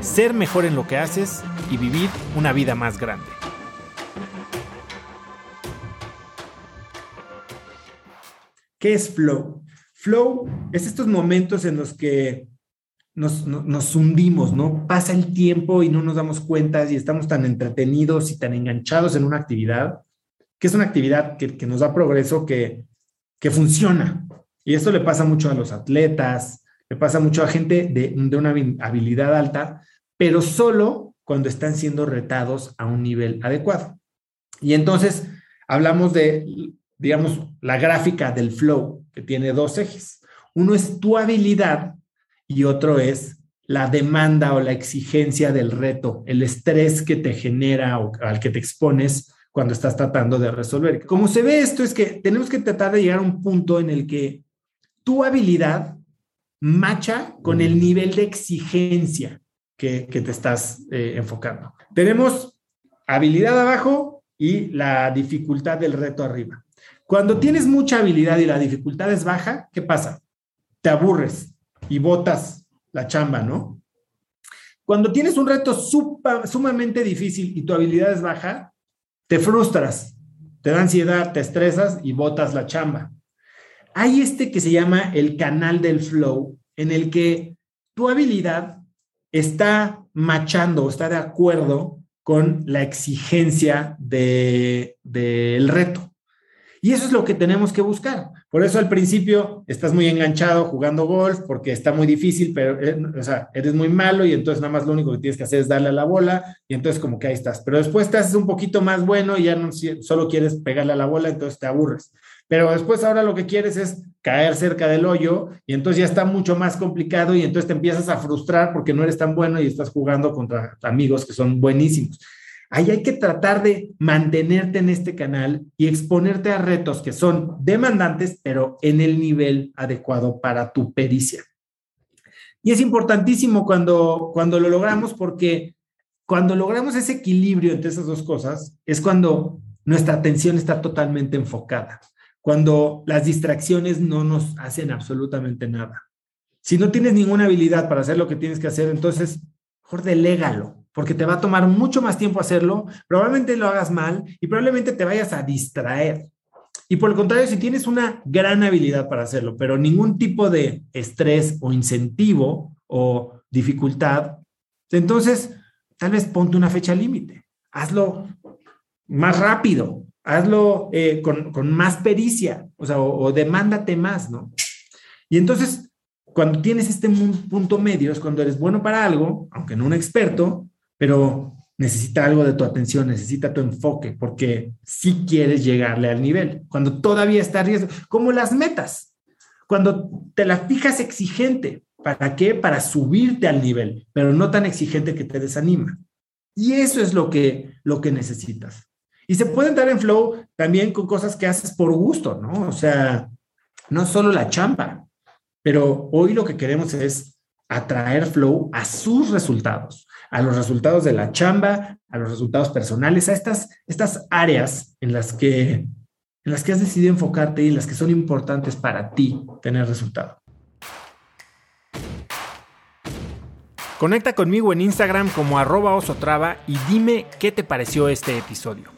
ser mejor en lo que haces y vivir una vida más grande. ¿Qué es flow? Flow es estos momentos en los que nos, hundimos, ¿no? Pasa el tiempo y no nos damos cuenta y estamos tan entretenidos y tan enganchados en una actividad, que es una actividad que, nos da progreso, que, que funciona. Y esto le pasa mucho a los atletas, le pasa mucho a gente de, de una habilidad alta, pero solo cuando están siendo retados a un nivel adecuado. Y entonces hablamos de, digamos, la gráfica del flow, que tiene dos ejes. Uno es tu habilidad y otro es la demanda o la exigencia del reto, el estrés que te genera o al que te expones cuando estás tratando de resolver. Como se ve esto es que tenemos que tratar de llegar a un punto en el que tu habilidad macha con el nivel de exigencia que, te estás eh, enfocando. Tenemos habilidad abajo y la dificultad del reto arriba. Cuando tienes mucha habilidad y la dificultad es baja, ¿qué pasa? Te aburres, y botas la chamba, ¿no? Cuando tienes un reto sumamente difícil y tu habilidad es baja, te frustras, te da ansiedad, te estresas y botas la chamba. Hay este que se llama el canal del flow, en el que tu habilidad está machando, está de acuerdo con la exigencia del de, reto. Y eso es lo que tenemos que buscar. Por eso al principio estás muy enganchado jugando golf porque está muy difícil, pero eh, o sea, eres muy malo y entonces nada más lo único que tienes que hacer es darle a la bola y entonces como que ahí estás. Pero después te un poquito más bueno y ya no solo quieres pegarle a la bola, entonces te aburres. Pero después ahora lo que quieres es caer cerca del hoyo y entonces ya está mucho más complicado y entonces te empiezas a frustrar porque no eres tan bueno y estás jugando contra amigos que son buenísimos. Ahí hay que tratar de mantenerte en este canal y exponerte a retos que son demandantes, pero en el nivel adecuado para tu pericia. Y es importantísimo cuando, cuando lo logramos porque cuando logramos ese equilibrio entre esas dos cosas, es cuando nuestra atención está totalmente enfocada, cuando las distracciones no nos hacen absolutamente nada. Si no tienes ninguna habilidad para hacer lo que tienes que hacer, entonces, mejor delégalo porque te va a tomar mucho más tiempo hacerlo, probablemente lo hagas mal y probablemente te vayas a distraer. Y por el contrario, si tienes una gran habilidad para hacerlo, pero ningún tipo de estrés o incentivo o dificultad, entonces tal vez ponte una fecha límite. Hazlo más rápido, hazlo eh, con, más pericia, o sea, o demándate más, ¿no? Y entonces, cuando tienes este punto medio, es cuando eres bueno para algo, aunque no un experto, pero necesita algo de tu atención, necesita tu enfoque, porque si quieres llegarle al nivel, cuando todavía está riesgo, como las metas, cuando te la fijas exigente, ¿para qué? Para subirte al nivel, pero no tan exigente que te desanima. Y eso es lo que, lo que necesitas. Y se puede entrar en flow también con cosas que haces por gusto, ¿no? O sea, no solo la chamba, pero hoy lo que queremos es atraer flow a sus resultados a los resultados de la chamba, a los resultados personales, a estas, estas áreas en las, que, en las que has decidido enfocarte y en las que son importantes para ti tener resultado. Conecta conmigo en Instagram como arroba osotrava y dime qué te pareció este episodio.